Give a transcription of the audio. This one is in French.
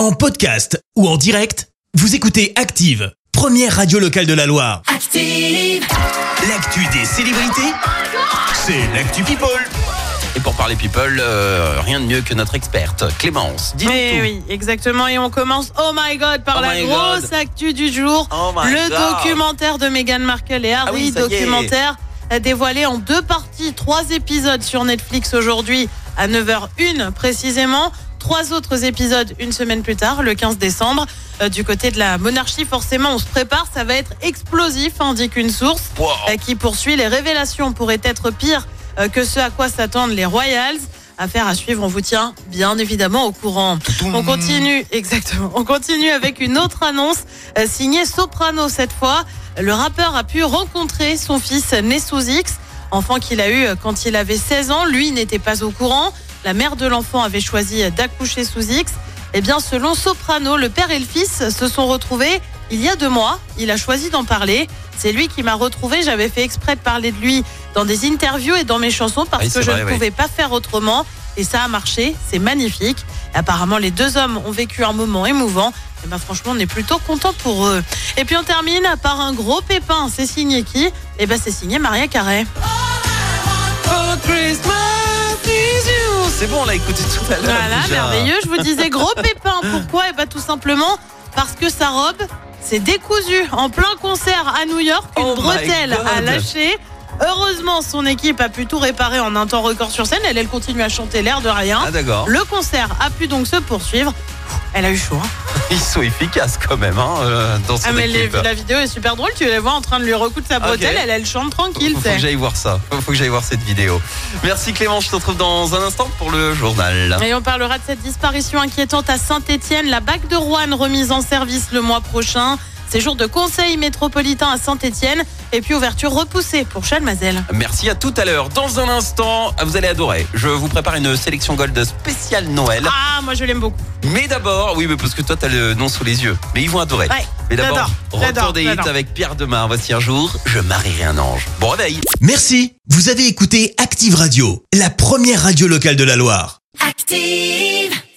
En podcast ou en direct, vous écoutez Active, première radio locale de la Loire. Active. L'actu des célébrités, c'est l'actu People. Et pour parler people, euh, rien de mieux que notre experte, Clémence. Dis-nous Oui, tout. oui, exactement. Et on commence, oh my god, par Oh la grosse God. actu du jour. Oh my le God. documentaire de Meghan Markle et Harry, Ah oui, ça y est. documentaire dévoilé en deux parties, trois épisodes sur Netflix aujourd'hui à 9h01 précisément. Trois autres épisodes une semaine plus tard, le 15 décembre. Euh, du côté de la monarchie, forcément, on se prépare, ça va être explosif, indique une source Wow. euh, qui poursuit. Les révélations pourraient être pires euh, que ce à quoi s'attendent les Royals. Affaire à suivre, on vous tient bien évidemment au courant. On continue, exactement. On continue avec une autre annonce signée Soprano cette fois. Le rappeur a pu rencontrer son fils né sous X, enfant qu'il a eu quand il avait 16 ans. Lui n'était pas au courant. La mère de l'enfant avait choisi d'accoucher sous X. Eh bien, selon Soprano, le père et le fils se sont retrouvés il y a deux mois. Il a choisi d'en parler. C'est lui qui m'a retrouvé. J'avais fait exprès de parler de lui dans des interviews et dans mes chansons parce Oui, que je vrai, ne oui. pouvais pas faire autrement. Et ça a marché. C'est magnifique. Apparemment, les deux hommes ont vécu un moment émouvant. Et ben, franchement, on est plutôt content pour eux. Et puis, on termine par un gros pépin. C'est signé qui? Eh ben, c'est signé Maria Carré. Bon, on l'a écouté tout à l'heure. Voilà, déjà. merveilleux. Je vous disais gros pépin. Pourquoi? Eh bien, tout simplement parce que sa robe s'est décousue en plein concert à New York. Une Oh bretelle a lâché. Heureusement, son équipe a pu tout réparer en un temps record sur scène. Elle, elle continue à chanter l'air de rien. Ah d'accord. Le concert a pu donc se poursuivre. Elle a eu chaud. hein. Ils sont efficaces quand même hein, euh, dans son Ah, mais les- équipe. la vidéo est super drôle. Tu les vois en train de lui recoudre sa bretelle. Elle, elle chante tranquille. Faut c'est- que j'aille voir ça. Faut que j'aille voir cette vidéo. Merci Clément, je te retrouve dans un instant pour le journal. Et on parlera de cette disparition inquiétante à Saint-Étienne, la bague de Rouen remise en service le mois prochain. Séjour de conseil métropolitain à Saint-Étienne et puis ouverture repoussée pour Chalmazel. Merci à tout à l'heure. Dans un instant, vous allez adorer. Je vous prépare une sélection gold spéciale Noël. Ah, moi je l'aime beaucoup. Mais d'abord, oui, mais parce que toi, t'as le nom sous les yeux. Mais ils vont adorer. Ouais, mais d'abord, retour des hits avec Pierre Demar. Voici un jour, je marierai un ange. Bon réveil. Merci, vous avez écouté Active Radio, la première radio locale de la Loire. Active.